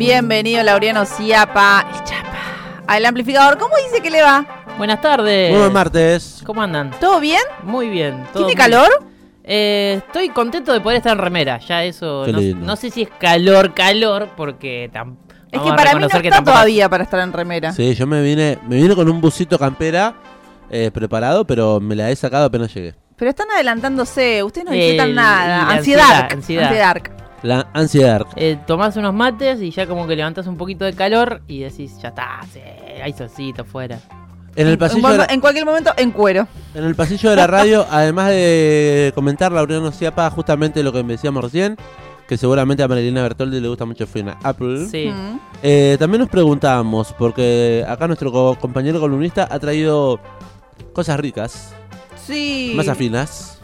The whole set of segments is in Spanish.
Bienvenido Laureano Ciapa. El Chapa. Al amplificador. ¿Cómo dice que le va? Buenas tardes. Muy buen martes. ¿Cómo andan? ¿Todo bien? Muy bien. todo ¿Tiene muy- calor? Eh, estoy contento de poder estar en remera. Ya eso. Qué No, lindo. no sé si es calor, calor, porque tam- Es que para mí no está tampoco- todavía para estar en remera. Sí, yo me vine, me vine con un busito campera eh, preparado, pero me la he sacado apenas llegué. Pero están adelantándose. Ustedes no disfrutan y nada. la Ansiedad. ansiedad, ansiedad. Ansiedad. La ansiedad. Eh, tomás unos mates y ya como que levantás un poquito de calor y decís, ya está, sí, hay solcito fuera. En el pasillo la, en cualquier momento en cuero. en el pasillo de la radio, además de comentar Laureano Ciapa justamente lo que decíamos recién, que seguramente a Marilena Bertoldi le gusta mucho Fina Apple. Sí. Mm. Eh, también nos preguntábamos, porque acá nuestro co- compañero columnista ha traído cosas ricas, Sí. más afinas.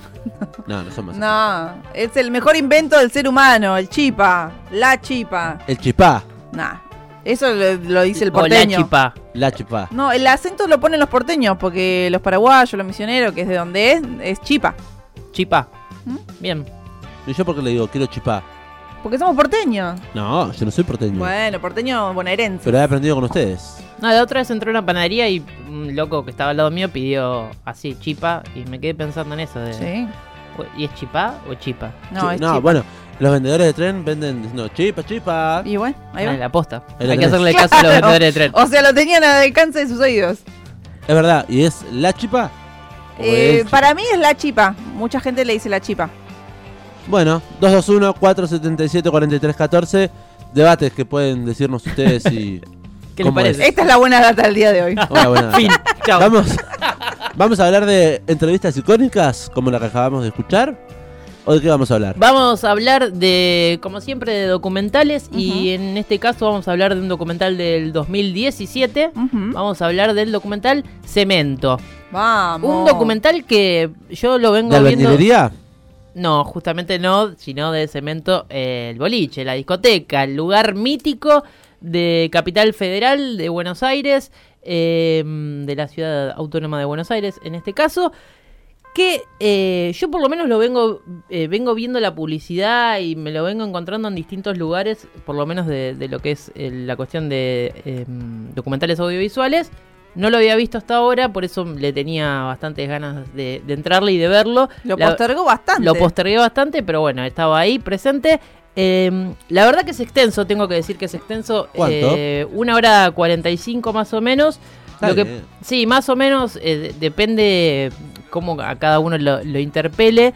No, no son más No, es el mejor invento del ser humano, el chipa, la chipa. El chipá, Nah, eso lo, lo dice el O la porteño. chipa. la chipá. No, el acento lo ponen los porteños, porque los paraguayos, los misioneros, que es de donde es, es chipa. Chipa. ¿Mm? Bien. ¿Y yo porque le digo quiero chipá? Porque somos porteños. No, yo no soy porteño. Bueno, porteño bonaerense. Pero he aprendido con ustedes. No, la otra vez entré a una panadería y un loco que estaba al lado mío pidió así, chipa, y me quedé pensando en eso. De, Sí. ¿Y es chipá o chipa? No, Chi- es chipa. bueno, los vendedores de tren venden diciendo chipa, chipa. Y bueno, ahí Ah, va. la posta. Ahí Hay que hacerle caso a los vendedores de tren. O sea, lo tenían al alcance de sus oídos. Es verdad, ¿y es la chipa? ¿O Eh, es chipa? para mí es la chipa. Mucha gente le dice la chipa. Bueno, 221-477-4314. Debates que pueden decirnos ustedes y. ¿Qué les parece? Esta es la buena data del día de hoy. Hola, buenas. Fin. Chao. Vamos, vamos a hablar de entrevistas icónicas, como la que acabamos de escuchar. ¿O de qué vamos a hablar? Vamos a hablar de, como siempre, de documentales y en este caso vamos a hablar de un documental del 2017. Ujú. Vamos a hablar del documental Cemento. Vamos. Un documental que yo lo vengo ¿De viendo... albañilería? No, justamente no, sino de Cemento, eh, el boliche, la discoteca, el lugar mítico de Capital Federal de Buenos Aires, eh, de la ciudad autónoma de Buenos Aires en este caso, que eh, yo por lo menos lo vengo, eh, vengo viendo la publicidad y me lo vengo encontrando en distintos lugares, por lo menos de, de lo que es eh, la cuestión de eh, documentales audiovisuales. No lo había visto hasta ahora, por eso le tenía bastantes ganas de, de entrarle y de verlo. Lo La- postergó bastante. lo postergué bastante, pero bueno, estaba ahí presente. Eh, la verdad que es extenso, tengo que decir que es extenso. ¿Cuánto? eh, una hora 45 más o menos. Lo que, sí, más o menos eh, de- depende cómo a cada uno lo, lo interpele.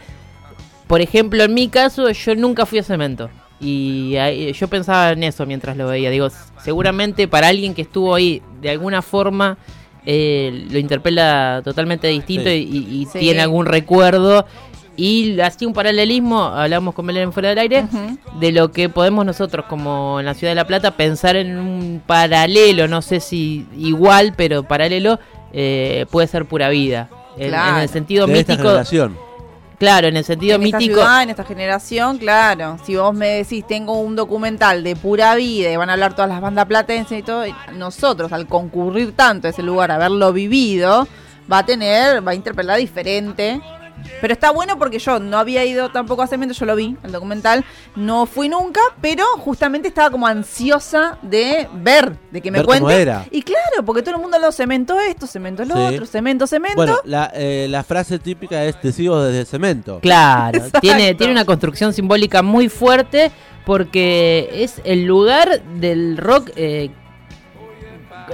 Por ejemplo, en mi caso, yo nunca fui a cemento. Y ahí- yo pensaba en eso mientras lo veía. Digo, seguramente para alguien que estuvo ahí de alguna forma eh, lo interpela totalmente distinto Sí. y, y Sí. tiene algún recuerdo. Y así un paralelismo, hablamos con Belén fuera del aire, de lo que podemos nosotros como en la ciudad de La Plata pensar en un paralelo, no sé si igual, pero paralelo, eh, puede ser pura vida. En, Claro. en el sentido De esta mítico, generación. Claro, en el sentido en esta mítico, ciudad, en esta generación, claro. Si vos me decís, tengo un documental de pura vida y van a hablar todas las bandas platenses y todo, y nosotros al concurrir tanto a ese lugar, haberlo vivido, va a tener, va a interpelar diferente. Pero está bueno porque yo no había ido tampoco a Cemento, yo lo vi, el documental, no fui nunca, pero justamente estaba como ansiosa de ver, de que me Ver cómo cuenten. era. Y claro, porque todo el mundo lo cemento esto, cemento lo Sí. otro, cemento, cemento. Bueno, la, eh, la frase típica es te sigo desde cemento. Claro, Exacto. tiene, tiene una construcción simbólica muy fuerte porque es el lugar del rock. eh,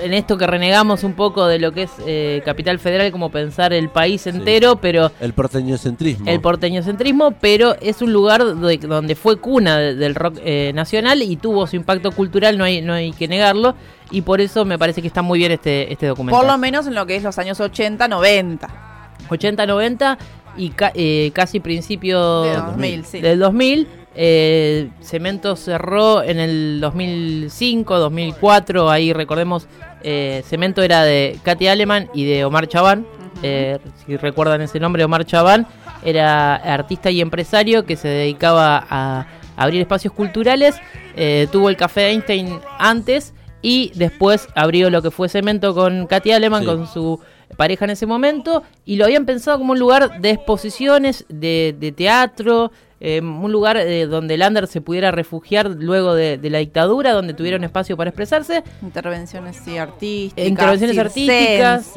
en esto que renegamos un poco de lo que es eh, Capital Federal, como pensar el país entero, pero El porteñocentrismo. el porteñocentrismo, pero es un lugar de- donde fue cuna de- del rock eh, nacional y tuvo su impacto cultural, no hay, no hay que negarlo, y por eso me parece que está muy bien este, este documental. Por lo menos en lo que es los años 80, 90. 80, 90 y ca- eh, casi principio De 2000, sí. del 2000. eh, Cemento cerró en el 2005, 2004. Ahí recordemos, eh, Cemento era de Katy Aleman y de Omar Chabán. eh, si recuerdan ese nombre, Omar Chabán era artista y empresario que se dedicaba a abrir espacios culturales. eh, tuvo el Café Einstein antes y después abrió lo que fue Cemento con Katy Aleman, Sí. con su pareja en ese momento, y lo habían pensado como un lugar de exposiciones, de, de teatro, eh, un lugar eh, donde el under se pudiera refugiar luego de, de la dictadura, donde tuviera un espacio para expresarse. Intervenciones sí, artísticas. Intervenciones artísticas.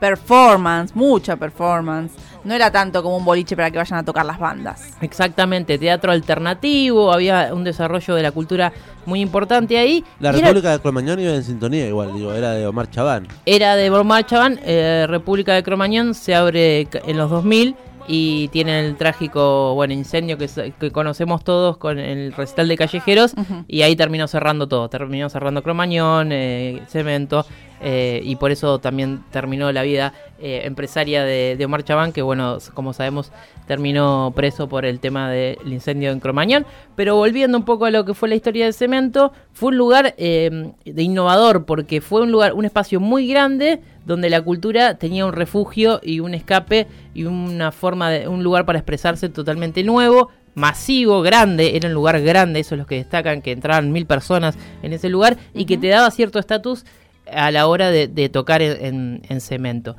Performance, mucha performance. No era tanto como un boliche para que vayan a tocar las bandas. Exactamente, teatro alternativo, había un desarrollo de la cultura muy importante ahí. La era- República de Cromañón iba en sintonía igual, digo, era de Omar Chabán. Era de Bormar Chabán, eh, República de Cromañón se abre ca- en los 2000 y tiene el trágico bueno incendio que, conocemos todos con el recital de callejeros y ahí terminó cerrando todo, terminó cerrando Cromañón, eh, Cemento eh, y por eso también terminó la vida eh, empresaria de, de Omar Chabán que bueno, como sabemos terminó preso por el tema del incendio en Cromañón, pero volviendo un poco a lo que fue la historia de Cemento, fue un lugar eh, de innovador porque fue un lugar, un espacio muy grande donde la cultura tenía un refugio y un escape y una forma de un lugar para expresarse totalmente nuevo, masivo, grande, era un lugar grande, eso es lo que destacan, que entraban mil personas en ese lugar y que te daba cierto estatus a la hora de, de tocar en, en- en cemento.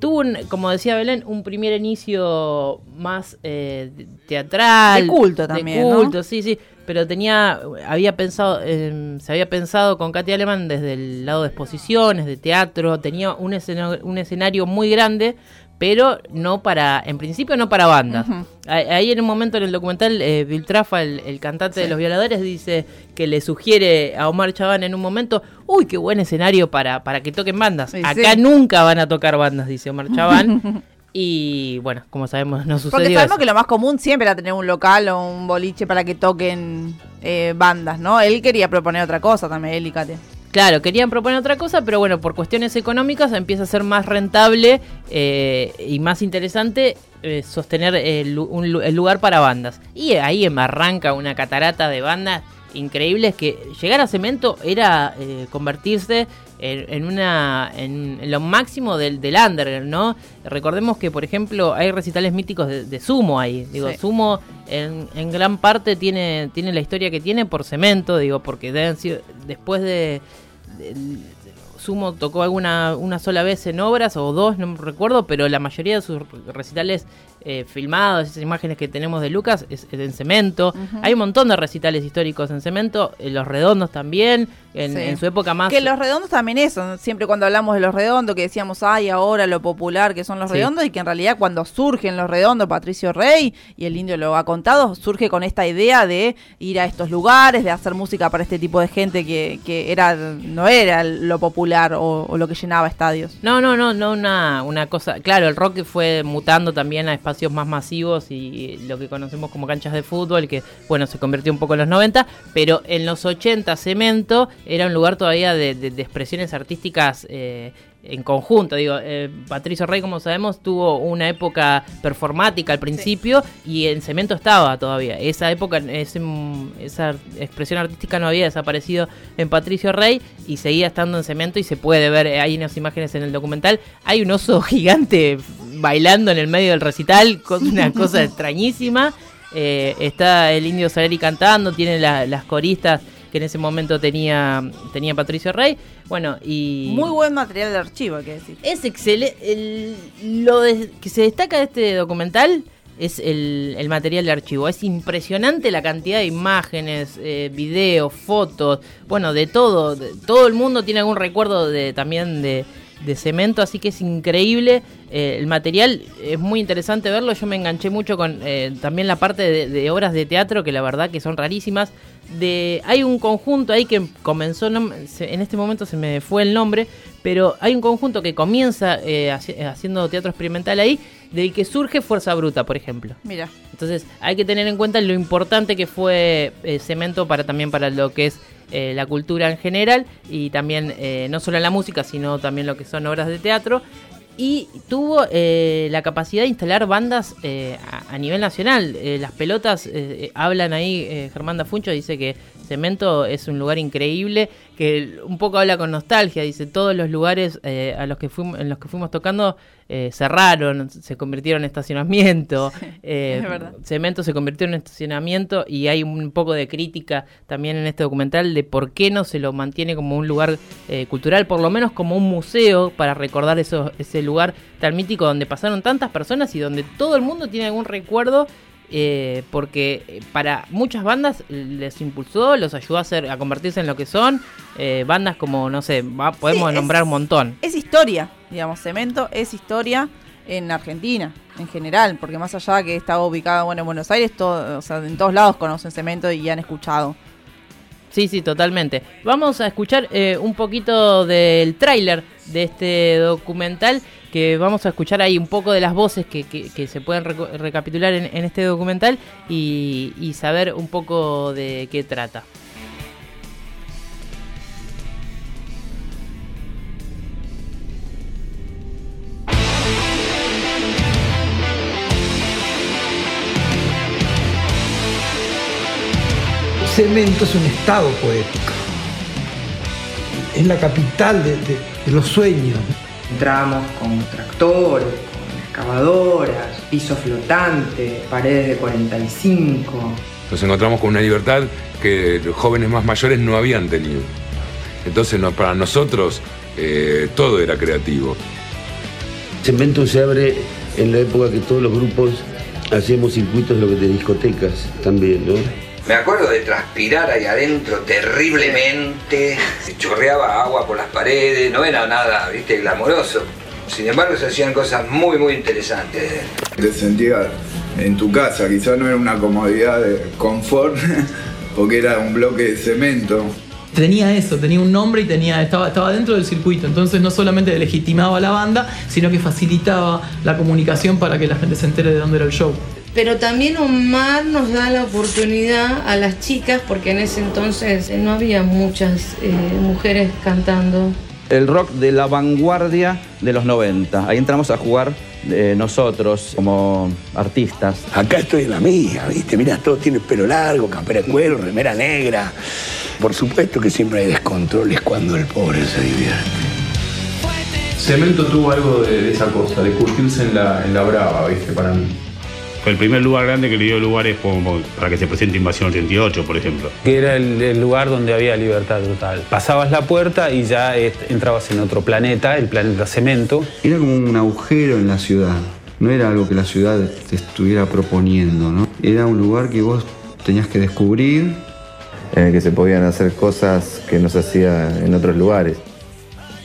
Tuvo, un, como decía Belén, un primer inicio más eh, teatral. De culto también, De ¿no? culto, sí, sí. Pero tenía, había pensado, eh, se había pensado con Katy Aleman desde el lado de exposiciones, de teatro, tenía un, escena- un escenario muy grande, pero no para, en principio no para bandas. Ahí- Ahí en un momento en el documental, eh, Bill Trafa, el, el cantante de los violadores, dice que le sugiere a Omar Chabán en un momento, uy, qué buen escenario para, para que toquen bandas. Sí, Acá sí. nunca van a tocar bandas, dice Omar Chabán. y bueno, como sabemos, no Porque sucedió sabemos eso. que lo más común siempre era tener un local o un boliche para que toquen eh, bandas, ¿no? Él quería proponer otra cosa también, él y Kate. Claro, querían proponer otra cosa, pero bueno, por cuestiones económicas empieza a ser más rentable eh, y más interesante eh, sostener el, un lugar para bandas. Y ahí em- arranca una catarata de bandas increíbles que llegar a Cemento era eh, convertirse en, en una en, en lo máximo del, del under, ¿no? Recordemos que, por ejemplo, hay recitales míticos de, de Sumo ahí. Digo, Sí. Sumo en, en gran parte tiene, tiene la historia que tiene por Cemento, digo, porque después de, Sumo tocó alguna una sola vez en obras o dos, no recuerdo, pero la mayoría de sus recitales eh, filmados, esas imágenes que tenemos de Lucas, es, es en cemento. Hay un montón de recitales históricos en cemento, en los redondos también, en, Sí. en su época más... Que los redondos también eso, siempre cuando hablamos de los redondos, que decíamos, ay, ahora lo popular que son los Sí. redondos, y que en realidad cuando surgen los redondos, Patricio Rey, y el indio lo ha contado, surge con esta idea de ir a estos lugares, de hacer música para este tipo de gente que, que era no era lo popular o, o lo que llenaba estadios. No, no, no, no una, una cosa. Claro, el rock fue mutando también a espacios más masivos y lo que conocemos como canchas de fútbol, que bueno, se convirtió un poco en los 90, pero en los 80 Cemento era un lugar todavía de, de- de expresiones artísticas. eh, en conjunto, digo, eh, Patricio Rey, como sabemos, tuvo una época performática al principio y en Cemento estaba todavía. Esa época, ese, esa expresión artística no había desaparecido en Patricio Rey y seguía estando en Cemento y se puede ver, eh, hay unas imágenes en el documental, hay un oso gigante bailando en el medio del recital, con una cosa extrañísima. Eh, está el indio Saleri cantando, tiene la- las coristas que en ese momento tenía, tenía Patricio Rey. Bueno, y... Muy buen material de archivo, hay que decir. Es excelente. Lo de- que se destaca de este documental es el, el material de archivo. Es impresionante la cantidad de imágenes, eh, videos, fotos, bueno, de todo. de- todo el mundo tiene algún recuerdo de también de, de cemento, así que es increíble. Eh, el material es muy interesante verlo. Yo me enganché mucho con eh, también la parte de, de obras de teatro, que la verdad que son rarísimas. De, hay un conjunto ahí que comenzó, no se- en este momento se me fue el nombre, pero hay un conjunto que comienza eh, haci- haciendo teatro experimental ahí, del que surge Fuerza Bruta, por ejemplo. Mira, Entonces hay que tener en cuenta lo importante que fue eh, Cemento para también para lo que es eh, la cultura en general y también eh, no solo en la música, sino también lo que son obras de teatro. Y tuvo eh, la capacidad de instalar bandas eh, a, nivel nacional. Eh, las pelotas eh, eh, hablan ahí, eh, Germán Dafuncho dice que Cemento es un lugar increíble, que un poco habla con nostalgia, dice todos los lugares eh, a los que fuimos, en los que fuimos tocando eh, cerraron, se convirtieron en estacionamiento. eh, es verdad. Cemento se convirtió en estacionamiento y hay un poco de crítica también en este documental de por qué no se lo mantiene como un lugar eh, cultural, por lo menos como un museo para recordar eso, ese lugar tan mítico donde pasaron tantas personas y donde todo el mundo tiene algún recuerdo eh, porque eh, para muchas bandas les impulsó, los ayudó a, hacer, a convertirse en lo que son. eh, bandas como, no sé, va- podemos es- nombrar un montón. Es historia, digamos, Cemento es historia en Argentina, en general, porque más allá de que está ubicado bueno, en Buenos Aires, todo, o sea, en todos lados conocen Cemento y han escuchado. Sí, sí, totalmente. Vamos a escuchar eh, un poquito del tráiler de este documental, que vamos a escuchar ahí un poco de las voces que, que- se pueden recapitular en, este documental y, saber un poco de qué trata. Cemento es un estado poético. Es la capital de los sueños. Entramos con tractores, con excavadoras, piso flotante, paredes de 45. Nos encontramos con una libertad que los jóvenes más mayores no habían tenido. Entonces no- para nosotros eh, todo era creativo. Cemento se abre en la época que todos los grupos hacíamos circuitos de lo que de discotecas también, ¿no? Me acuerdo de transpirar ahí adentro terriblemente, se chorreaba agua por las paredes, no era nada, viste, glamoroso. Sin embargo, se hacían cosas muy, muy interesantes. Te sentías en tu casa, quizás no era una comodidad de confort, porque era un bloque de cemento. Tenía eso, tenía un nombre y tenía, estaba, estaba dentro del circuito. Entonces no solamente legitimaba a la banda, sino que facilitaba la comunicación para que la gente se entere de dónde era el show. Pero también Omar nos da la oportunidad a las chicas, porque en ese entonces eh, no había muchas eh, mujeres cantando. El rock de la vanguardia de los 90. Ahí entramos a jugar eh, nosotros como artistas. Acá estoy en la mía, ¿viste? Mira, todo tiene pelo largo, campera de cuero, remera negra. Por supuesto que siempre hay descontroles cuando el pobre se divierte. Cemento tuvo algo de, de esa cosa, de curtirse en la, en la brava, ¿viste? Para mí. Fue el primer lugar grande que le dio lugares como para que se presente Invasión 88, por ejemplo. que era el, el lugar donde había libertad total. Pasabas la puerta y ya entrabas en otro planeta, el planeta cemento. Era como un agujero en la ciudad. No era algo que la ciudad te estuviera proponiendo, ¿no? Era un lugar que vos tenías que descubrir. en el que se podían hacer cosas que no se hacía en otros lugares.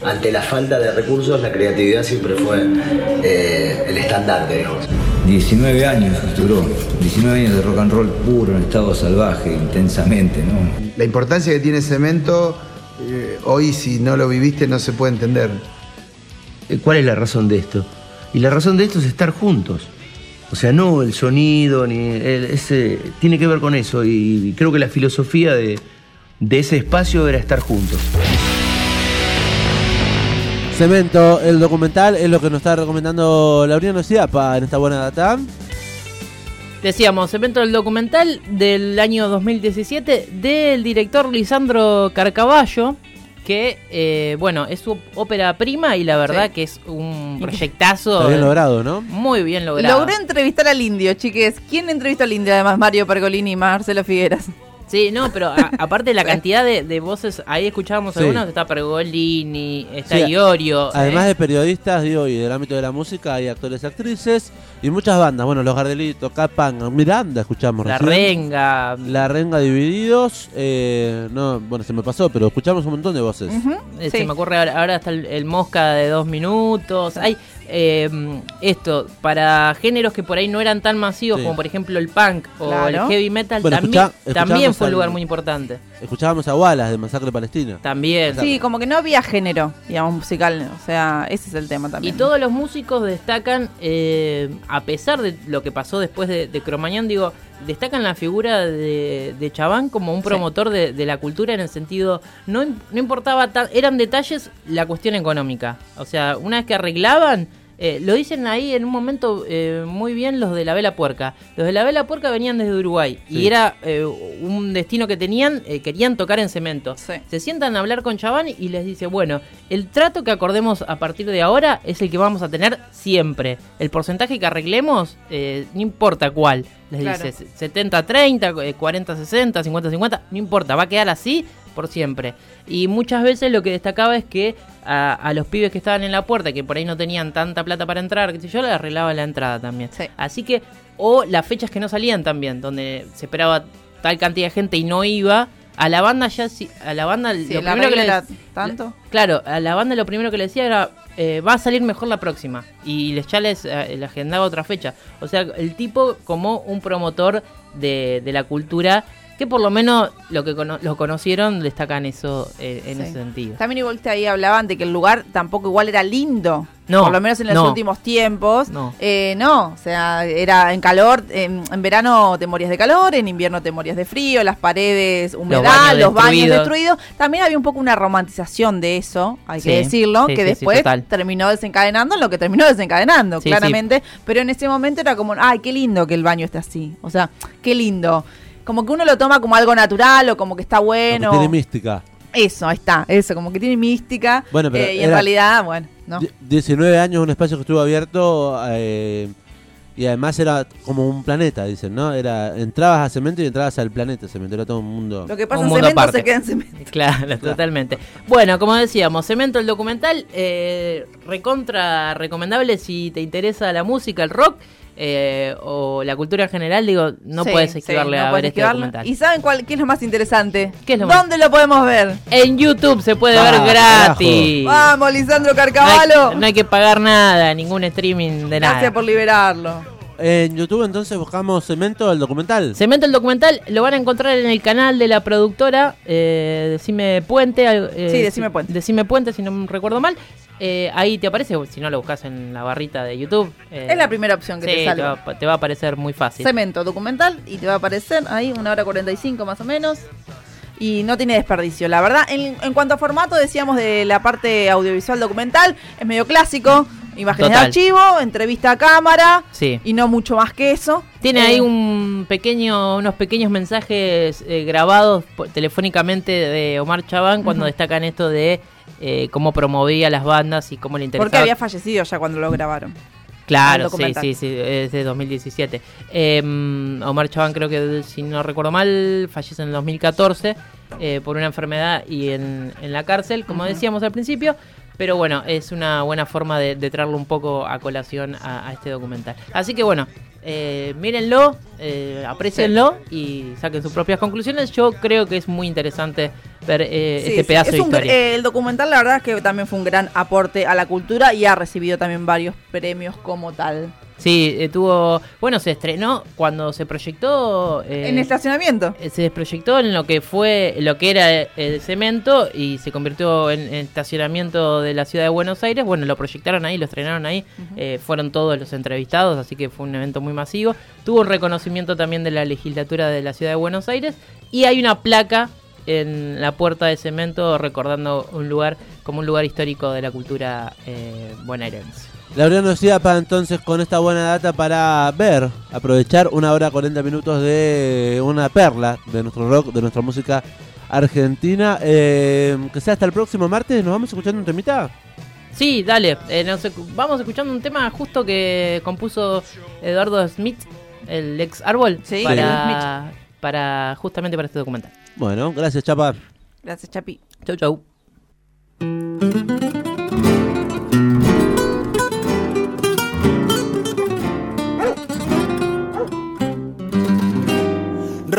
Ante la falta de recursos, la creatividad siempre fue eh, el estandarte, digamos. 19 años duró, 19 años de rock and roll puro, en estado salvaje, intensamente, ¿no? La importancia que tiene Cemento, eh, hoy si no lo viviste no se puede entender. Eh, ¿Cuál es la razón de esto? Y la razón de esto es estar juntos. O sea, no el sonido, ni el- ese, tiene que ver con eso. Y creo que la filosofía de, de ese espacio era estar juntos. Cemento, el documental es lo que nos está recomendando Lauriano Ciapa en esta buena data. Decíamos, evento del documental del año 2017 del director Lisandro Carcaballo, que, eh, bueno, es su ópera prima y la verdad Sí. que es un proyectazo. Está bien logrado, ¿no? Muy bien logrado. Logré entrevistar al indio, chiques. ¿Quién entrevistó al indio además? Mario Pergolini y Marcelo Figueras. Sí, no, pero a- aparte la cantidad de, de voces, ahí escuchábamos Sí. algunos, está Pergolini, está Sí, Iorio. Además eh, de periodistas, digo, y del ámbito de la música, hay actores y actrices y muchas bandas. Bueno, Los Gardelitos, Capan, Miranda, escuchamos La recién. Renga. La Renga Divididos. eh, no, bueno, se me pasó, pero escuchamos un montón de voces. Eh, Se me ocurre ahora, ahora está el, el Mosca de dos minutos. Hay eh, esto, para géneros que por ahí no eran tan masivos Sí. como por ejemplo el punk o Claro. el heavy metal, Bueno, también, escuchá- también fue un lugar muy importante. Escuchábamos a Wallace de Masacre Palestina. También. Sí, como que no había género, digamos, musical. O sea, ese es el tema Y también. todos los músicos destacan, eh, a pesar de lo que pasó después de, de Cromañón, digo, destacan la figura de, de Chabán como un promotor de, de la cultura en el sentido, no, no importaba, tan- eran detalles la cuestión económica. O sea, una vez que arreglaban, eh, lo dicen ahí en un momento eh, muy bien los de la Vela Puerca. Los de la Vela Puerca venían desde Uruguay Sí. y era eh, un destino que tenían, eh, querían tocar en cemento. Se sientan a hablar con Chabán y les dice, bueno, el trato que acordemos a partir de ahora es el que vamos a tener siempre. El porcentaje que arreglemos, eh, no importa cuál. Les Claro. dice 70-30, eh, 40-60, 50-50, no importa, va a quedar así por siempre. Y muchas veces lo que destacaba es que a, a los pibes que estaban en la puerta, que por ahí no tenían tanta plata para entrar, que yo, les arreglaba la entrada también. Así que, o las fechas que no salían también, donde se esperaba tal cantidad de gente y no iba, a la banda ya sí- a la banda Sí, lo la primero que le era tanto. Claro, a la banda lo primero que le decía era, eh, va a salir mejor la próxima. Y les, ya les, eh, le agendaba otra fecha. O sea, el tipo como un promotor de, de la cultura, que por lo menos lo que cono- lo conocieron destacan eso eh, en Sí. ese sentido. También igual usted ahí hablaban de que el lugar tampoco igual era lindo. No, Por lo menos en los no. últimos tiempos. No. Eh, no, o sea, era en calor, en, en verano te morías de calor, en invierno te morías de frío, las paredes, humedad, baños los baños destruidos. También había un poco una romantización de eso, hay que decirlo, sí, que después terminó desencadenando en lo que terminó desencadenando, claramente. Pero en ese momento era como, ay, qué lindo que el baño esté así. O sea, qué lindo. Como que uno lo toma como algo natural o como que está que bueno. tiene mística. Eso, ahí está, eso, como que tiene mística. Bueno, pero eh, y en realidad, bueno, ¿no? Die- 19 años, un espacio que estuvo abierto eh, y además era como un planeta, dicen, ¿no? Era entrabas a cemento y entrabas al planeta cemento, era todo un mundo. Lo que pasa en mundo cemento aparte. se queda en cemento. Claro, totalmente. Bueno, como decíamos, Cemento el documental, eh, recontra recomendable si te interesa la música, el rock eh, o la cultura en general, digo, no Sí, puedes sí, esquivarle no a puedes ver este documental. ¿Y saben cuál, qué es lo más interesante? ¿Qué es lo más- ¿Dónde lo podemos ver? En YouTube se puede Ah, ver gratis. Vamos, Lisandro No hay, Carcavalo. no hay que pagar nada, ningún streaming de nada. Gracias por liberarlo. En YouTube entonces buscamos Cemento, el documental. Cemento el documental lo van a encontrar en el canal de la productora eh, Decime Puente. eh, Sí, Decime Puente. Decime Puente, si no me recuerdo mal. Eh, ahí te aparece, si no lo buscas en la barrita de YouTube. eh, Es la primera opción que sí, te sale. va, te va a aparecer muy fácil. Cemento documental y te va a aparecer ahí una hora 45 más o menos. Y no tiene desperdicio, la verdad. En, en cuanto a formato, decíamos de la parte audiovisual documental, es medio clásico. Imágenes Total. de archivo, entrevista a cámara Sí. y no mucho más que eso. Tiene Eh, ahí un pequeño, unos pequeños mensajes eh, grabados telefónicamente de Omar Chabán cuando destacan esto de eh, cómo promovía las bandas y cómo le interesaba. Porque había fallecido ya cuando lo grabaron. Claro, sí, sí, sí, es de 2017. Eh, Omar Chabán creo que, si no recuerdo mal, fallece en el 2014 eh, por una enfermedad y en, en la cárcel, como decíamos al principio. Pero bueno, es una buena forma de, de traerlo un poco a colación a, a este documental. Así que bueno, eh, mírenlo, eh, aprecienlo y saquen sus propias conclusiones. Yo creo que es muy interesante ver eh, Sí, este sí, pedazo es de un historia. eh, el documental, la verdad es que también fue un gran aporte a la cultura y ha recibido también varios premios como tal. Sí, eh, tuvo. Bueno, se estrenó cuando se proyectó. eh, en el estacionamiento. eh, se proyectó en lo que fue lo que era el cemento y se convirtió en, en estacionamiento de la ciudad de Buenos Aires. Bueno, lo proyectaron ahí, lo estrenaron ahí. eh, fueron todos los entrevistados, así que fue un evento muy masivo. Tuvo un reconocimiento también de la legislatura de la ciudad de Buenos Aires y hay una placa en la puerta de cemento recordando un lugar como un lugar histórico de la cultura eh, bonaerense. Laureano Ciapa entonces con esta buena data para ver, aprovechar una hora 40 minutos de una perla de nuestro rock, de nuestra música argentina. Eh, que sea hasta el próximo martes, nos vamos escuchando un temita. Sí, dale. eh, nos vamos escuchando un tema justo que compuso Eduardo Smith, el ex árbol, Sí, para, para justamente para este documental. Bueno, gracias Chapa. Gracias, Chapi. Chau, chau.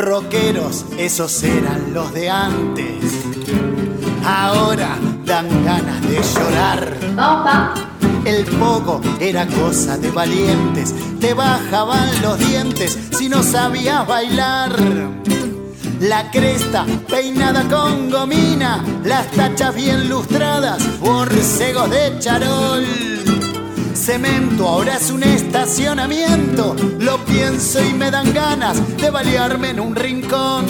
Rockeros, esos eran los de antes. Ahora dan ganas de llorar. El poco era cosa de valientes, te bajaban los dientes si no sabías bailar. La cresta peinada con gomina, las tachas bien lustradas, borcegos de charol. Cemento ahora es un estacionamiento, lo pienso y me dan ganas de balearme en un rincón.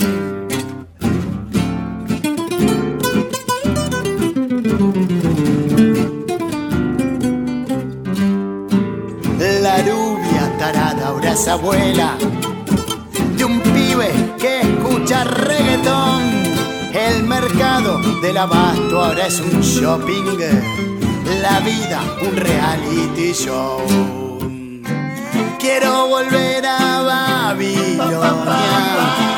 La rubia tarada ahora es abuela de un pibe que escucha reggaetón. El mercado del abasto ahora es un shopping. La vida un reality show. Quiero volver a Babilonia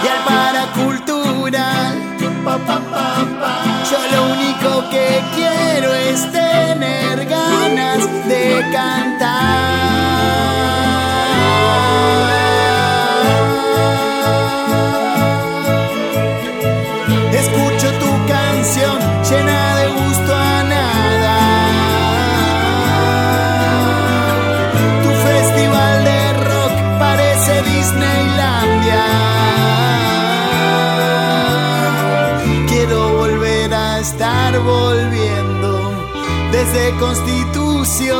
y al paracultural pa, pa, pa, pa. Yo lo único que quiero es tener ganas de cantar. Constitución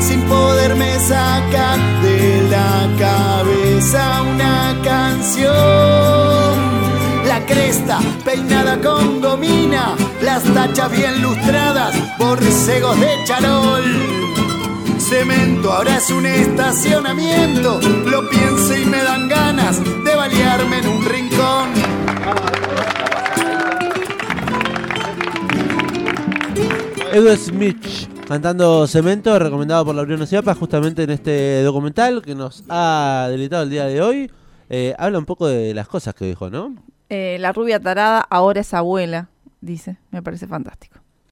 sin poderme sacar de la cabeza una canción. La cresta peinada con gomina, las tachas bien lustradas, borcegos de charol. Cemento ahora es un estacionamiento, lo pienso y me dan ganas de balearme en un rincón. Edu Smith cantando Cemento, recomendado por la Unión Ciapa, justamente en este documental que nos ha deleitado el día de hoy. Eh, habla un poco de las cosas que dijo, ¿no? Eh, la rubia tarada ahora es abuela, dice. Me parece fantástico.